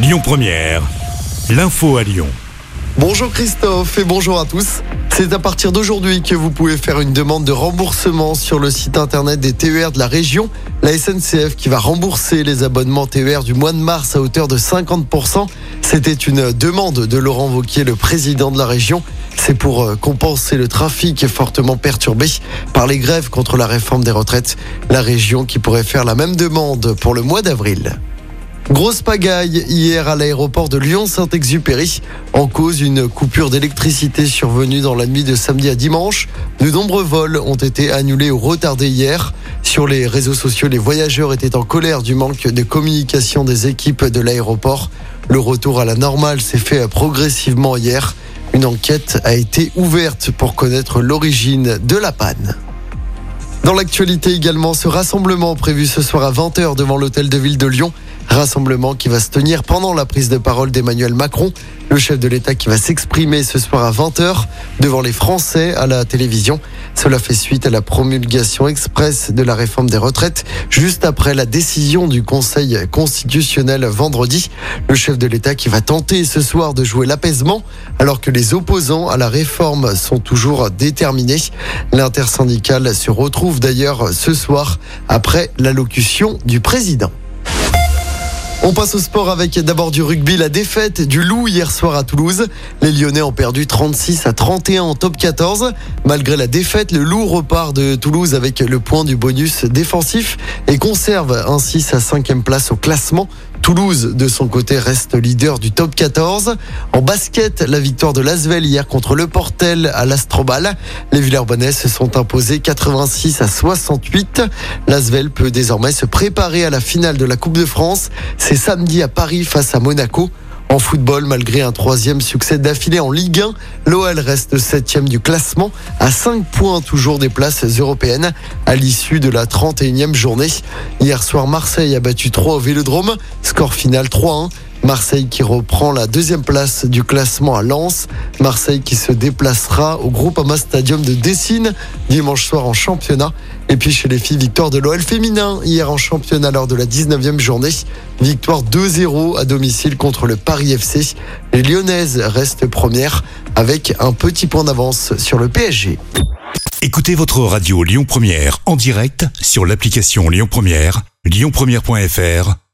Lyon Première, l'info à Lyon. Bonjour Christophe et bonjour à tous. C'est à partir d'aujourd'hui que vous pouvez faire une demande de remboursement sur le site internet des TER de la région. La SNCF qui va rembourser les abonnements TER du mois de mars à hauteur de 50%. C'était une demande de Laurent Vauquier, le président de la région. C'est pour euh, compenser le trafic fortement perturbé par les grèves contre la réforme des retraites. La région qui pourrait faire la même demande pour le mois d'avril. Grosse pagaille hier à l'aéroport de Lyon-Saint-Exupéry. En cause, une coupure d'électricité survenue dans la nuit de samedi à dimanche. De nombreux vols ont été annulés ou retardés hier. Sur les réseaux sociaux, les voyageurs étaient en colère du manque de communication des équipes de l'aéroport. Le retour à la normale s'est fait progressivement hier. Une enquête a été ouverte pour connaître l'origine de la panne. Dans l'actualité également, ce rassemblement prévu ce soir à 20h devant l'hôtel de ville de Lyon. Rassemblement qui va se tenir pendant la prise de parole d'Emmanuel Macron, le chef de l'État qui va s'exprimer ce soir à 20h devant les Français à la télévision. Cela fait suite à la promulgation express de la réforme des retraites, juste après la décision du Conseil constitutionnel vendredi. Le chef de l'État qui va tenter ce soir de jouer l'apaisement, alors que les opposants à la réforme sont toujours déterminés. L'intersyndicale se retrouve d'ailleurs ce soir après l'allocution du président. On passe au sport avec d'abord du rugby, la défaite du Loup hier soir à Toulouse. Les Lyonnais ont perdu 36 à 31 en top 14. Malgré la défaite, le Loup repart de Toulouse avec le point du bonus défensif et conserve ainsi sa cinquième place au classement. Toulouse, de son côté, reste leader du top 14. En basket, la victoire de Lasvel hier contre le Portel à l'Astrobal. Les Villers-Bonnais se sont imposés 86 à 68. Lasvel peut désormais se préparer à la finale de la Coupe de France. C'est samedi à Paris face à Monaco. En football, malgré un troisième succès d'affilée en Ligue 1, l'OL reste septième du classement à 5 points toujours des places européennes à l'issue de la 31e journée. Hier soir, Marseille a battu 3 au Vélodrome, score final 3-1. Marseille qui reprend la deuxième place du classement à Lens. Marseille qui se déplacera au Groupama Stadium de Dessine dimanche soir en championnat. Et puis chez les filles, victoire de l'OL féminin hier en championnat lors de la 19e journée. Victoire 2-0 à domicile contre le Paris FC. Les Lyonnaises restent premières avec un petit point d'avance sur le PSG. Écoutez votre radio Lyon Première en direct sur l'application Lyon Première, lyonpremière.fr